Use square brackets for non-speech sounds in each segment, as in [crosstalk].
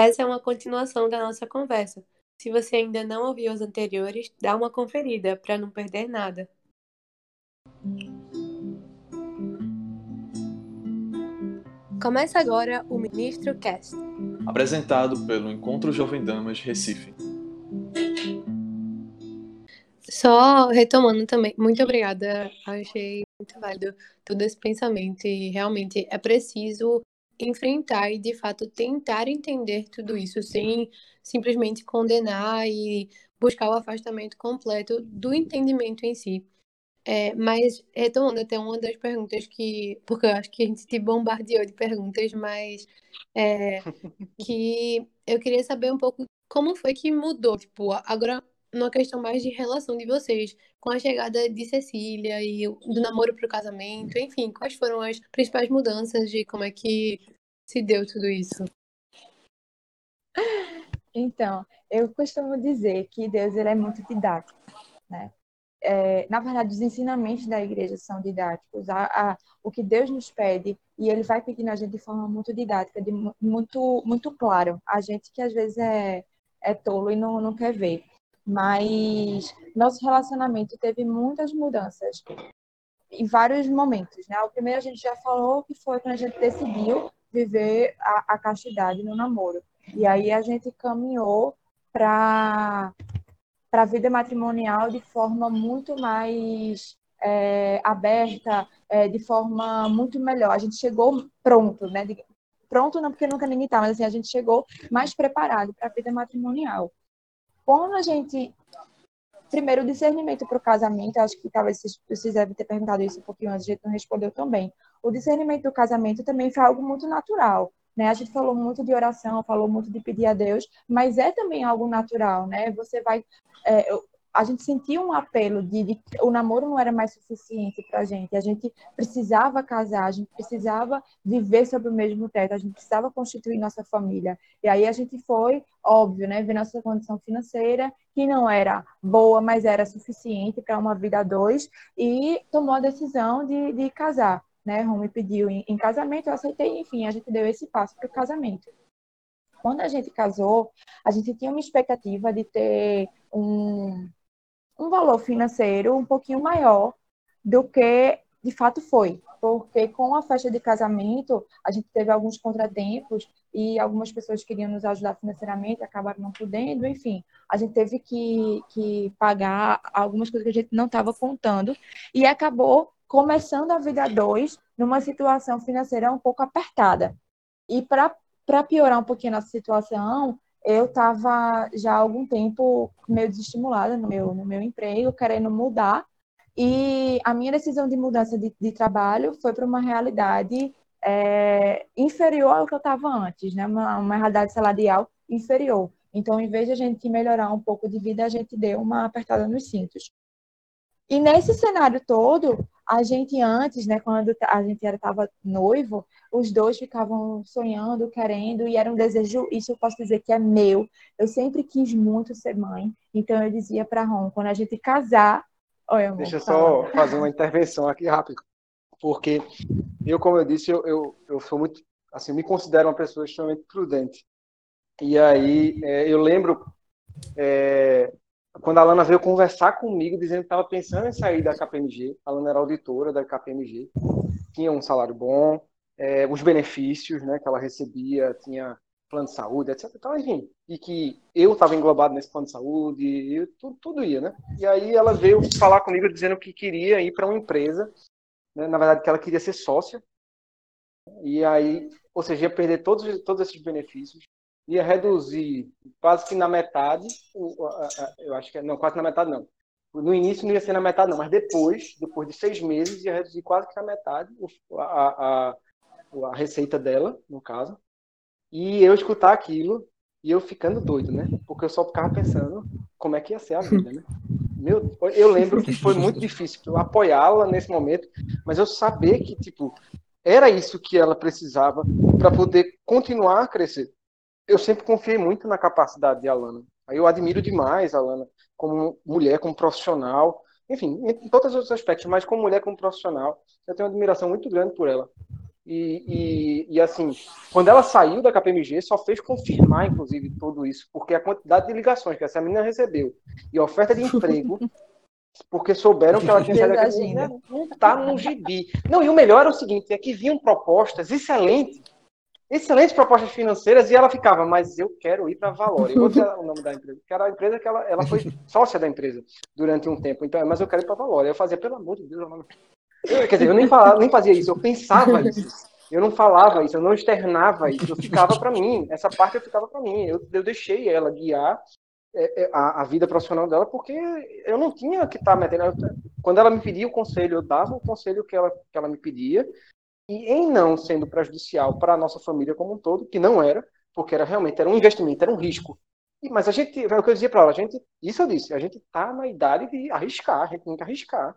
Essa é uma continuação da nossa conversa. Se você ainda não ouviu os anteriores, dá uma conferida para não perder nada. Começa agora o Ministro Cast. Apresentado pelo Encontro Jovem Damas Recife. Só retomando também, muito obrigada. Achei muito válido todo esse pensamento e realmente é preciso enfrentar e de fato tentar entender tudo isso sem simplesmente condenar e buscar o afastamento completo do entendimento em si. É, mas retomando até uma das perguntas que. Porque eu acho que a gente te bombardeou de perguntas, mas é, [laughs] que eu queria saber um pouco como foi que mudou. Tipo, agora, numa questão mais de relação de vocês, com a chegada de Cecília e do namoro para o casamento, enfim, quais foram as principais mudanças de como é que se deu tudo isso? Então, eu costumo dizer que Deus ele é muito didático, né? é, na verdade, os ensinamentos da igreja são didáticos. A, a, o que Deus nos pede, e Ele vai pedindo a gente de forma muito didática, de, muito, muito claro. A gente que às vezes é, é tolo e não, não quer ver. Mas nosso relacionamento teve muitas mudanças em vários momentos. Né? O primeiro a gente já falou que foi quando a gente decidiu viver a, a castidade no namoro. E aí a gente caminhou para para a vida matrimonial de forma muito mais é, aberta, é, de forma muito melhor. A gente chegou pronto, né? De, pronto não porque nunca ninguém está, mas assim, a gente chegou mais preparado para a vida matrimonial. Quando a gente primeiro, o discernimento para o casamento, acho que talvez vocês, devem ter perguntado isso um pouquinho antes, a gente não respondeu também. O discernimento do casamento também foi algo muito natural. Né? A gente falou muito de oração, falou muito de pedir a Deus, mas é também algo natural, né? Você vai. É, a gente sentia um apelo de, de o namoro não era mais suficiente para a gente. A gente precisava casar, a gente precisava viver sob o mesmo teto, a gente precisava constituir nossa família. E aí a gente foi, óbvio, né, ver nossa condição financeira, que não era boa, mas era suficiente para uma vida a dois, e tomou a decisão de, de casar né, Rome pediu em, em casamento, eu aceitei, enfim, a gente deu esse passo para o casamento. Quando a gente casou, a gente tinha uma expectativa de ter um, um valor financeiro um pouquinho maior do que de fato foi, porque com a festa de casamento a gente teve alguns contratempos e algumas pessoas queriam nos ajudar financeiramente, acabaram não podendo, enfim, a gente teve que, que pagar algumas coisas que a gente não estava contando e acabou começando a vida dois numa situação financeira um pouco apertada. E para piorar um pouquinho a nossa situação, eu estava já há algum tempo meio desestimulada no meu, no meu emprego, querendo mudar. E a minha decisão de mudança de, de trabalho foi para uma realidade é, inferior ao que eu estava antes, né? Uma, uma realidade salarial inferior. Então, em vez de a gente melhorar um pouco de vida, a gente deu uma apertada nos cintos. E nesse cenário todo, a gente antes, né, quando a gente estava noivo, os dois ficavam sonhando, querendo, e era um desejo, isso eu posso dizer que é meu. Eu sempre quis muito ser mãe, então eu dizia para Ron, quando a gente casar. Oi, amor, Deixa eu só fazer uma intervenção aqui rápido, porque eu, como eu disse, eu, eu, eu sou muito, assim, me considero uma pessoa extremamente prudente. E aí, é, eu lembro é, quando a Lana veio conversar comigo, dizendo que estava pensando em sair da KPMG, a Lana era auditora da KPMG, tinha um salário bom, é, os benefícios né, que ela recebia, tinha plano de saúde, etc. Então, enfim, e que eu estava englobado nesse plano de saúde, e tudo, tudo ia, né? E aí ela veio falar comigo dizendo que queria ir para uma empresa, né, na verdade que ela queria ser sócia, e aí, ou seja, ia perder todos, todos esses benefícios, ia reduzir quase que na metade, eu acho que não, quase na metade não. No início não ia ser na metade não, mas depois, depois de seis meses, ia reduzir quase que na metade a, a, a receita dela, no caso. E eu escutar aquilo e eu ficando doido, né? Porque eu só ficava pensando como é que ia ser a vida, né? Meu, eu lembro que foi muito difícil apoiá-la nesse momento, mas eu saber que, tipo, era isso que ela precisava para poder continuar a crescer eu sempre confiei muito na capacidade de Alana. Eu admiro demais a Alana como mulher, como profissional, enfim, em todos os outros aspectos, mas como mulher, como profissional, eu tenho uma admiração muito grande por ela. E, e, e, assim, quando ela saiu da KPMG, só fez confirmar, inclusive, tudo isso, porque a quantidade de ligações que essa menina recebeu e a oferta de emprego, [laughs] porque souberam que ela tinha saído daqui, não tá no gibi. Não, e o melhor é o seguinte, é que vinham propostas excelentes, excelentes propostas financeiras, e ela ficava, mas eu quero ir para a Valor. Eu vou dizer o nome da empresa, que era a empresa que ela, ela foi [laughs] sócia da empresa durante um tempo, então, mas eu quero ir para a Valor. Eu fazia, pelo amor de Deus, eu não eu, quer dizer, eu nem, falava, nem fazia isso, eu pensava isso. Eu não falava isso, eu não externava isso, eu ficava para mim. Essa parte eu ficava para mim. Eu, eu deixei ela guiar é, é, a, a, vida profissional dela porque eu não tinha que estar tá metendo. Quando ela me pedia o conselho, eu dava o conselho que ela, que ela me pedia. E em não sendo prejudicial para a nossa família como um todo, que não era, porque era realmente era um investimento, era um risco. Mas a gente, é o que eu dizia para ela, a gente, isso eu disse, a gente está na idade de arriscar, a gente tem que arriscar.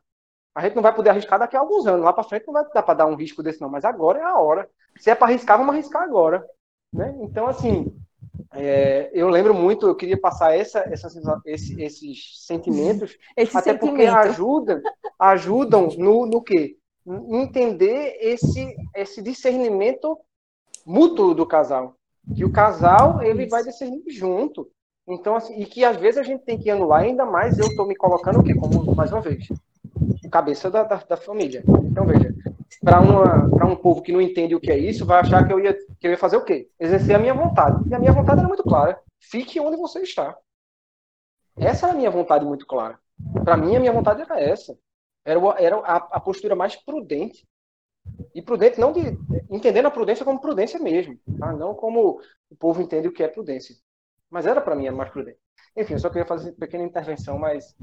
A gente não vai poder arriscar daqui a alguns anos. Lá para frente não vai dar para dar um risco desse, não. Mas agora é a hora. Se é para arriscar, vamos arriscar agora. Né? Então, assim, é, eu lembro muito, eu queria passar essa, essa esse, esses sentimentos, Esse até sentimento. porque ajudam, ajudam no, no quê? Entender esse, esse discernimento mútuo do casal. Que o casal, ele vai discernir junto. Então, assim, e que às vezes a gente tem que anular, ainda mais eu estou me colocando o quê? Como, mais uma vez, cabeça da, da, da família. Então, veja, para um povo que não entende o que é isso, vai achar que eu, ia, que eu ia fazer o quê? Exercer a minha vontade. E a minha vontade era muito clara. Fique onde você está. Essa era a minha vontade muito clara. Para mim, a minha vontade era essa. Era, era a, a, postura mais prudente. E prudente não de. Entendendo a prudência como prudência mesmo. Tá? Não como o povo entende o que é prudência. Mas era para mim a mais prudente. Enfim, eu só queria fazer uma pequena intervenção, mas,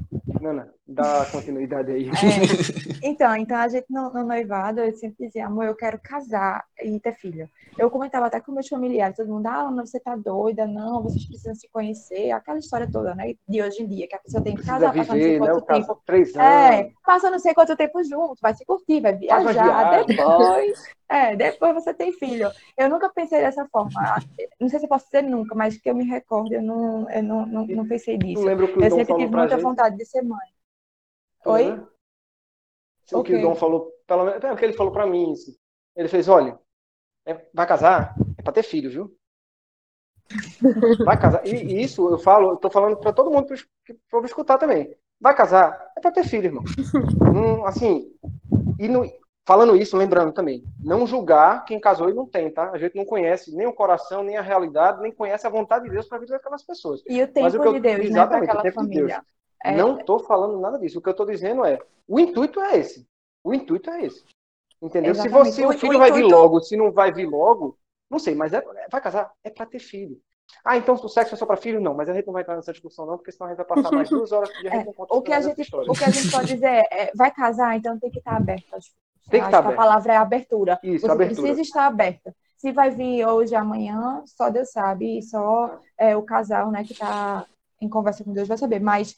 Nana, dá continuidade aí. É, [laughs] então, então, a gente no, no, noivado, eu sempre dizia, amor, eu quero casar e ter filho. Eu comentava até com meus familiares, todo mundo, ah, Ana, você tá doida, não, vocês precisam se conhecer, aquela história toda, né, de hoje em dia, que a pessoa tem que casar, passar não sei quanto né, tempo. Três é, anos. É, passa não sei quanto tempo junto, vai se curtir, vai viajar, depois é, depois você tem filho. Eu nunca pensei dessa forma. [laughs] Não sei se eu posso dizer nunca, mas que eu me recordo, eu não, eu não, não, não pensei nisso. Lembro que o eu Dom sempre tive muita gente. vontade de ser mãe. Oi? Né? O okay. que o Dom falou, pelo menos, é o que ele falou para mim. Assim. Ele fez: olha, é, vai casar? É para ter filho, viu? Vai casar. E, e isso eu falo, eu tô falando para todo mundo que for escutar também. Vai casar? É para ter filho, irmão. Hum, assim, e no, Falando isso, lembrando também, não julgar quem casou e não tem, tá? A gente não conhece nem o coração, nem a realidade, nem conhece a vontade de Deus para a vida daquelas pessoas. E o tempo Mas o que eu, de Deus, né, exatamente, né, o tempo família. de Deus. É... Não estou falando nada disso. O que eu estou dizendo é, o intuito é esse. O intuito é esse. Entendeu? Exatamente. Se você, o, filho o vai intuito... vir logo, se não vai vir logo, não sei, mas é, vai casar, é para ter filho. Ah, então o sexo é só para filho? Não, mas a gente não vai entrar nessa discussão, não, porque senão a gente vai passar mais [laughs] duas horas e a gente é, o que a gente, O que a gente pode dizer é, é, vai casar, então tem que estar aberto às tem que estar a palavra é abertura. Isso, Você abertura. precisa estar aberta. Se vai vir hoje, amanhã, só Deus sabe, e só é, o casal né, que está em conversa com Deus vai saber, mas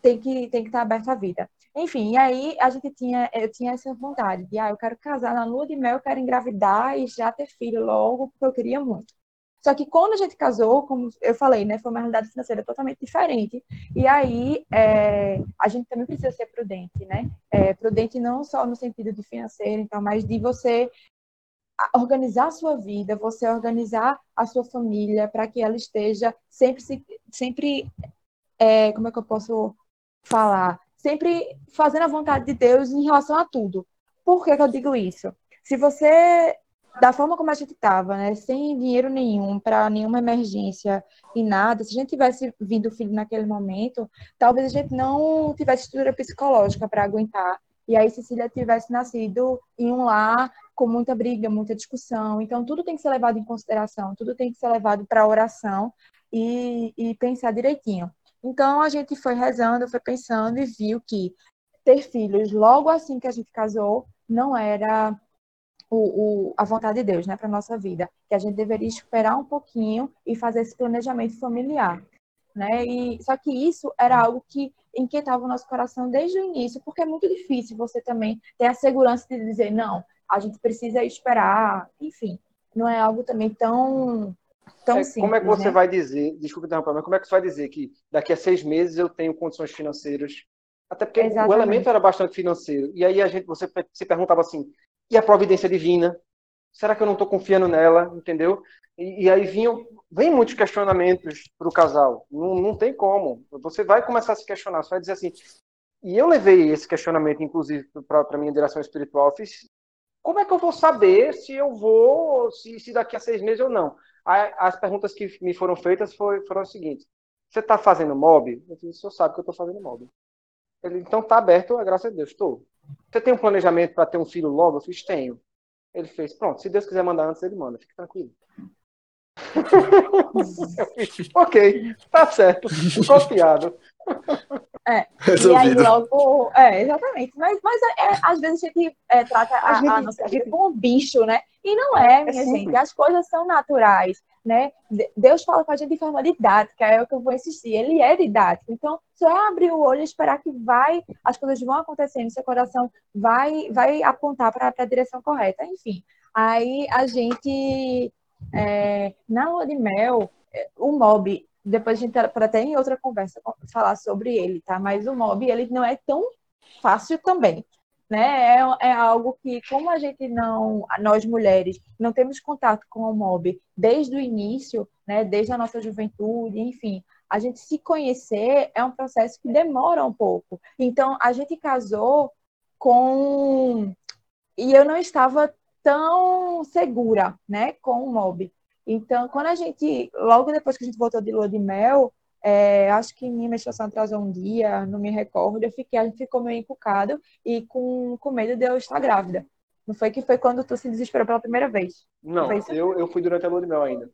tem que, tem que estar aberto à vida. Enfim, e aí a gente tinha, eu tinha essa vontade de, ah, eu quero casar na lua de mel, eu quero engravidar e já ter filho logo, porque eu queria muito. Só que quando a gente casou, como eu falei, né, foi uma realidade financeira totalmente diferente. E aí é, a gente também precisa ser prudente, né? É, prudente não só no sentido de financeiro, então, mas de você organizar a sua vida, você organizar a sua família para que ela esteja sempre, sempre é, como é que eu posso falar? Sempre fazendo a vontade de Deus em relação a tudo. Por que, que eu digo isso? Se você da forma como a gente estava, né, sem dinheiro nenhum para nenhuma emergência e nada, se a gente tivesse vindo filho naquele momento, talvez a gente não tivesse estrutura psicológica para aguentar. E aí Cecília tivesse nascido em um lar com muita briga, muita discussão. Então tudo tem que ser levado em consideração, tudo tem que ser levado para oração e, e pensar direitinho. Então a gente foi rezando, foi pensando e viu que ter filhos logo assim que a gente casou não era o, o, a vontade de Deus né, para a nossa vida, que a gente deveria esperar um pouquinho e fazer esse planejamento familiar. Né? E, só que isso era algo que inquietava o nosso coração desde o início, porque é muito difícil você também ter a segurança de dizer, não, a gente precisa esperar, enfim, não é algo também tão, tão é, simples. Como é que você né? vai dizer, desculpa interromper, mas como é que você vai dizer que daqui a seis meses eu tenho condições financeiras? Até porque Exatamente. o elemento era bastante financeiro. E aí a gente, você se perguntava assim, e a providência divina. Será que eu não estou confiando nela? Entendeu? E, e aí vinham, vem muitos questionamentos para o casal. Não, não tem como. Você vai começar a se questionar. Você vai dizer assim. E eu levei esse questionamento, inclusive, para a minha direção espiritual. Fiz, como é que eu vou saber se eu vou, se, se daqui a seis meses ou não? As perguntas que me foram feitas foram, foram as seguintes. Você está fazendo mob? Eu disse, o senhor sabe que eu estou fazendo mob. Ele, então está aberto, graças a Deus, estou. Você tem um planejamento para ter um filho logo? Eu fiz, tenho. Ele fez, pronto, se Deus quiser mandar antes, ele manda, fique tranquilo. [laughs] ok, tá certo, confiado. É, e aí logo, é, exatamente, mas, mas é, é, às vezes a gente é, trata a, a, gente, a nossa vida como um bicho, né? E não é, é minha gente, as coisas são naturais, né? Deus fala com a gente de forma didática, é o que eu vou insistir, ele é didático, então só é abrir o olho e esperar que vai, as coisas vão acontecendo, seu coração vai, vai apontar para a direção correta, enfim. Aí a gente é, na lua de mel, é, o mob, depois a gente pode até em outra conversa falar sobre ele, tá? Mas o mob, ele não é tão fácil também, né? É, é algo que, como a gente não, nós mulheres, não temos contato com o mob desde o início, né? Desde a nossa juventude, enfim, a gente se conhecer é um processo que demora um pouco. Então, a gente casou com e eu não estava tão segura, né, com o mob. Então, quando a gente, logo depois que a gente voltou de lua de mel, é, acho que minha menstruação atrasou um dia, não me recordo, eu fiquei, a gente ficou meio encucado e com, com medo de eu estar grávida. Não foi que foi quando tu se desesperou pela primeira vez? Não, eu, eu fui durante a lua de mel ainda.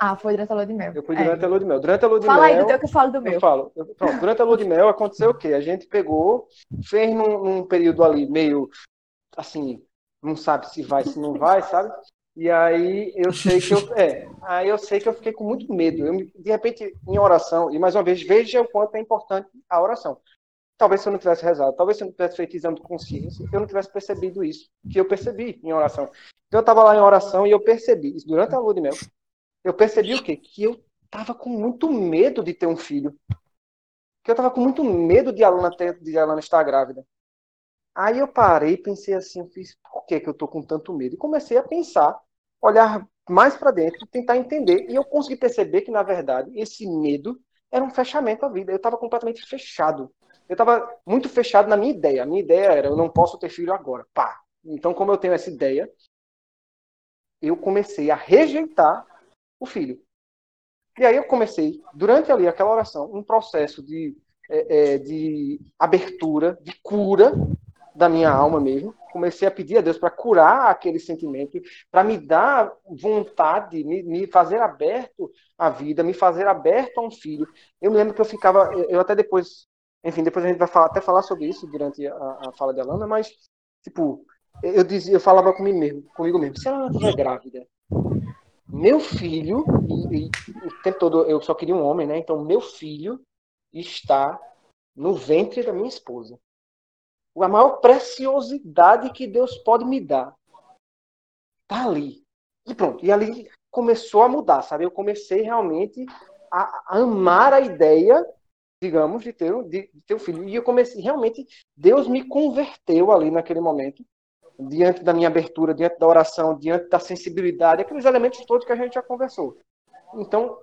Ah, foi durante a lua de mel. Eu fui durante é. a lua de mel. Durante a lua de Fala mel. Fala aí do teu que eu falo do meu. Eu falo. Eu, pronto, durante a lua de mel aconteceu o quê? A gente pegou, fez num, num período ali meio assim, não sabe se vai, se não vai, sabe? E aí eu sei que eu, [laughs] é, aí eu sei que eu fiquei com muito medo. Eu, de repente, em oração, e mais uma vez, veja o quanto é importante a oração. Talvez se eu não tivesse rezado, talvez se eu não tivesse feito exame de consciência, eu não tivesse percebido isso, que eu percebi em oração. Então, eu estava lá em oração e eu percebi, isso durante a lua de mel, eu percebi o quê? Que eu estava com muito medo de ter um filho. Que eu estava com muito medo de a Alana, ter, de Alana estar grávida. Aí eu parei, pensei assim, eu fiz, por que, que eu tô com tanto medo? E comecei a pensar, olhar mais para dentro, tentar entender. E eu consegui perceber que, na verdade, esse medo era um fechamento à vida. Eu estava completamente fechado. Eu estava muito fechado na minha ideia. A minha ideia era, eu não posso ter filho agora. Pá. Então, como eu tenho essa ideia, eu comecei a rejeitar o filho. E aí eu comecei, durante ali aquela oração, um processo de, é, de abertura, de cura da minha alma mesmo. Comecei a pedir a Deus para curar aquele sentimento, para me dar vontade, me, me, fazer aberto à vida, me fazer aberto a um filho. Eu me lembro que eu ficava, eu até depois, enfim, depois a gente vai falar, até falar sobre isso durante a, a fala de Alana, mas, tipo, eu dizia, eu falava comigo mesmo, comigo mesmo, se ela estiver grávida, meu filho, e, e, o tempo todo eu só queria um homem, né? Então, meu filho está no ventre da minha esposa a maior preciosidade que Deus pode me dar. Tá ali. E pronto. E ali começou a mudar, sabe? Eu comecei realmente a amar a ideia, digamos, de ter, de, de ter um filho. E eu comecei, realmente, Deus me converteu ali naquele momento, diante da minha abertura, diante da oração, diante da sensibilidade, aqueles elementos todos que a gente já conversou. Então,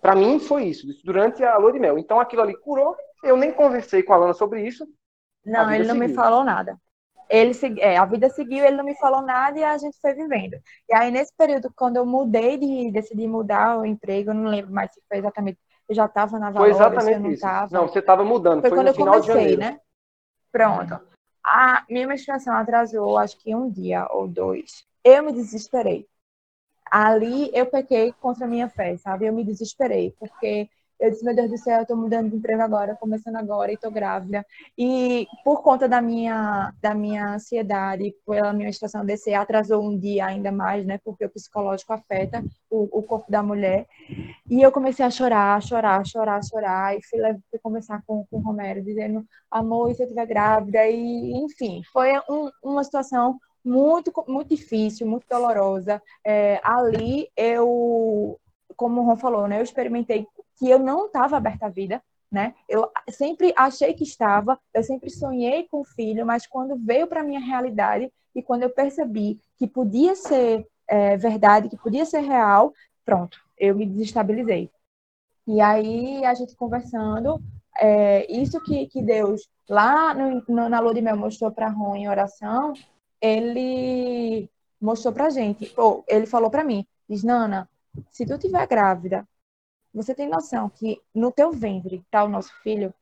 para mim foi isso, durante a lua de mel. Então aquilo ali curou. Eu nem conversei com a Lana sobre isso, não, ele não seguiu. me falou nada. Ele é, a vida seguiu, ele não me falou nada e a gente foi vivendo. E aí, nesse período, quando eu mudei de decidi mudar o emprego, eu não lembro mais se foi exatamente. Eu já estava na Valores, Foi exatamente não isso. Tava. Não, você estava mudando. Foi, foi quando eu comecei, né? Pronto. A minha menstruação atrasou, acho que um dia ou dois. Eu me desesperei. Ali eu pequei contra a minha fé, sabe? Eu me desesperei, porque eu disse, meu Deus do céu, eu tô mudando de emprego agora, começando agora e tô grávida. E por conta da minha, da minha ansiedade, pela minha estação DC, atrasou um dia ainda mais, né? Porque o psicológico afeta o, o corpo da mulher. E eu comecei a chorar, chorar, chorar, chorar. E fui, fui conversar com, com o Romero, dizendo, amor, e se eu estiver grávida? E, enfim, foi um, uma situação muito, muito difícil, muito dolorosa. É, ali eu, como o Ron falou, né, eu experimentei que eu não estava aberta à vida, né? Eu sempre achei que estava, eu sempre sonhei com filho, mas quando veio para minha realidade e quando eu percebi que podia ser é, verdade, que podia ser real, pronto, eu me desestabilizei. E aí a gente conversando, é, isso que, que Deus lá no, no, na lua de mel mostrou para Ron em oração, ele mostrou para gente, ou ele falou para mim, diz Nana, se tu tiver grávida, você tem noção que no teu ventre está o nosso filho?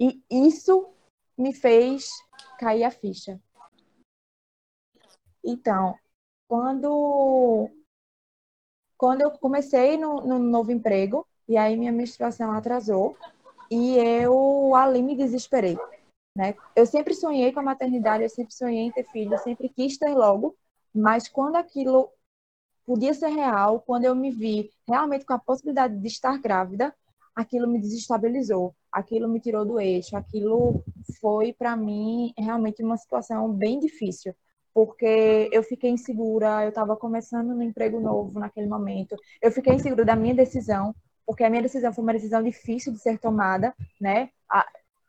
E isso me fez cair a ficha. Então, quando quando eu comecei no, no novo emprego, e aí minha menstruação atrasou, e eu ali me desesperei. Né? Eu sempre sonhei com a maternidade, eu sempre sonhei em ter filho, eu sempre quis ter logo, mas quando aquilo podia ser real, quando eu me vi realmente com a possibilidade de estar grávida, aquilo me desestabilizou, aquilo me tirou do eixo, aquilo foi para mim realmente uma situação bem difícil, porque eu fiquei insegura, eu estava começando no emprego novo naquele momento, eu fiquei insegura da minha decisão, porque a minha decisão foi uma decisão difícil de ser tomada, né?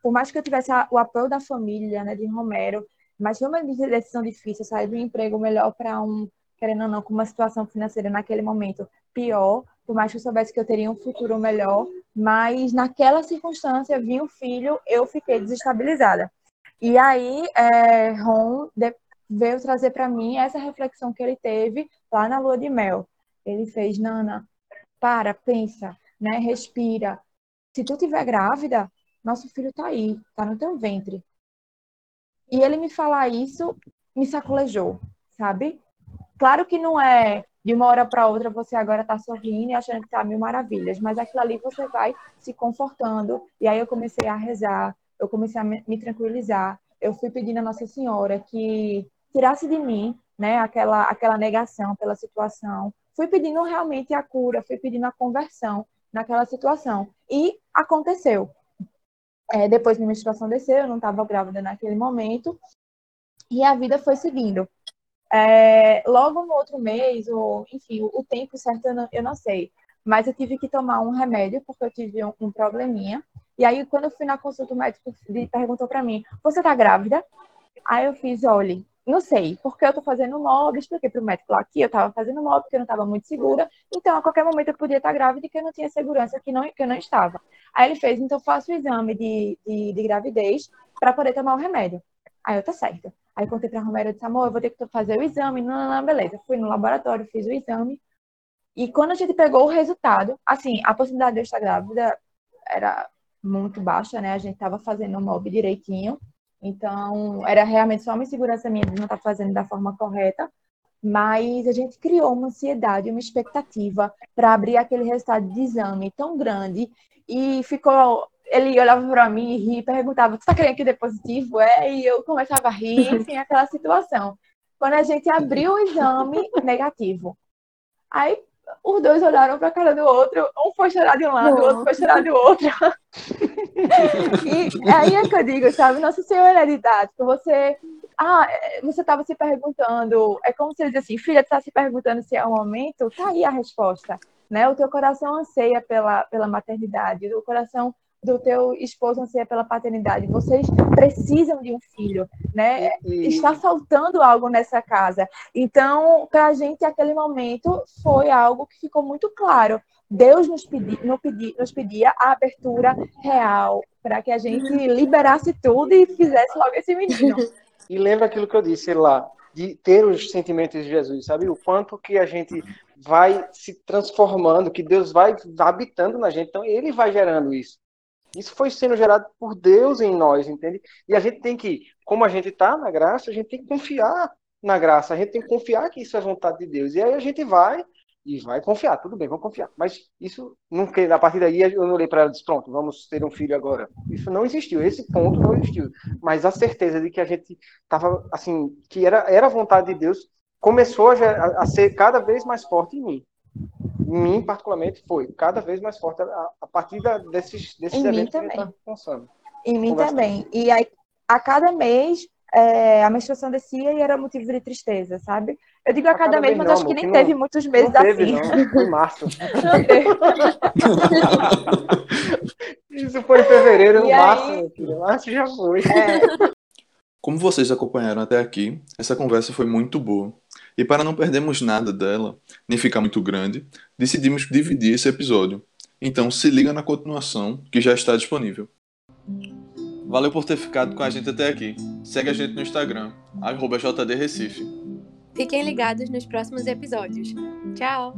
por mais que eu tivesse o apoio da família, né, de Romero, mas foi uma decisão difícil, sair do emprego melhor para um querendo ou não, com uma situação financeira naquele momento pior, por mais que eu soubesse que eu teria um futuro melhor, mas naquela circunstância, vi um filho, eu fiquei desestabilizada. E aí, é, Ron veio trazer para mim essa reflexão que ele teve lá na lua de mel. Ele fez, Nana, para, pensa, né, respira. Se tu tiver grávida, nosso filho tá aí, tá no teu ventre. E ele me falar isso me sacolejou, sabe? Claro que não é de uma hora para outra você agora está sorrindo e achando que está mil maravilhas, mas aquilo ali você vai se confortando. E aí eu comecei a rezar, eu comecei a me tranquilizar. Eu fui pedindo a Nossa Senhora que tirasse de mim, né, aquela aquela negação pela situação. Fui pedindo realmente a cura, fui pedindo a conversão naquela situação e aconteceu. É, depois minha menstruação desceu, eu não estava grávida naquele momento e a vida foi seguindo. É, logo no outro mês, ou enfim, o, tempo certo eu não, eu não, sei, mas eu tive que tomar um remédio porque eu tive um, um probleminha. E aí, quando eu fui na consulta, o médico perguntou para mim: Você tá grávida? Aí eu fiz: Olha, não sei, porque eu tô fazendo mob, expliquei pro médico lá que eu tava fazendo mob, porque eu não tava muito segura, então a qualquer momento eu podia estar grávida e que eu não tinha segurança que, não, que eu não estava. Aí ele fez, então faço o exame de, de, de gravidez para poder tomar o remédio. Aí eu, tá certo. Aí contei pra Romero, eu disse, amor, eu vou ter que fazer o exame. Não, não, beleza. Fui no laboratório, fiz o exame. E quando a gente pegou o resultado, assim, a possibilidade de eu estar grávida era muito baixa, né? A gente tava fazendo o MOB direitinho. Então, era realmente só uma insegurança minha de não estar fazendo da forma correta. Mas a gente criou uma ansiedade, uma expectativa para abrir aquele resultado de exame tão grande e ficou ele olhava para mim e ria, perguntava: "Tu tá querendo que dê positivo?" É, e eu começava a rir, enfim, [laughs] aquela situação. Quando a gente abriu o exame negativo. Aí os dois olharam para a cara do outro, um foi chorar de um lado, o outro foi chorar do outro. [laughs] e aí é que eu digo, sabe, Nossa Senhora é didático, você ah, você estava se perguntando, é como se ele disse assim, filha, tu está se perguntando se é o momento, tá aí a resposta, né? O teu coração anseia pela, pela maternidade, o coração do teu esposo anseia pela paternidade. Vocês precisam de um filho, né? E... Está faltando algo nessa casa. Então, para a gente, aquele momento foi algo que ficou muito claro. Deus nos, pedi, nos, pedi, nos pedia a abertura real para que a gente liberasse tudo e fizesse logo esse menino. [laughs] E lembra aquilo que eu disse lá, de ter os sentimentos de Jesus, sabe? O quanto que a gente vai se transformando, que Deus vai habitando na gente, então ele vai gerando isso. Isso foi sendo gerado por Deus em nós, entende? E a gente tem que, como a gente está na graça, a gente tem que confiar na graça, a gente tem que confiar que isso é vontade de Deus. E aí a gente vai e vai confiar, tudo bem, vamos confiar. Mas isso, não, a partir daí eu não olhei para ela e disse, pronto, vamos ter um filho agora. Isso não existiu, esse ponto não existiu. Mas a certeza de que a gente estava, assim, que era, era vontade de Deus, começou a, a ser cada vez mais forte em mim em mim, particularmente, foi cada vez mais forte a, a partir da, desses, desses em eventos mim também. que Em mim também. E aí, a cada mês, é, a menstruação descia e era motivo de tristeza, sabe? Eu digo a, a cada, cada, mês, mas não, acho que nem teve não, muitos meses não teve, assim. Não. Foi março. [laughs] Isso foi em fevereiro, no aí-. Março já foi. É, Como vocês acompanharam até aqui, essa conversa foi muito boa. E para não perdermos nada dela, nem ficar muito grande, decidimos dividir esse episódio. Então se liga na continuação, que já está disponível. Valeu por ter ficado com a gente até aqui. Segue a gente no Instagram, JDRecife. Fiquem ligados nos próximos episódios. Tchau!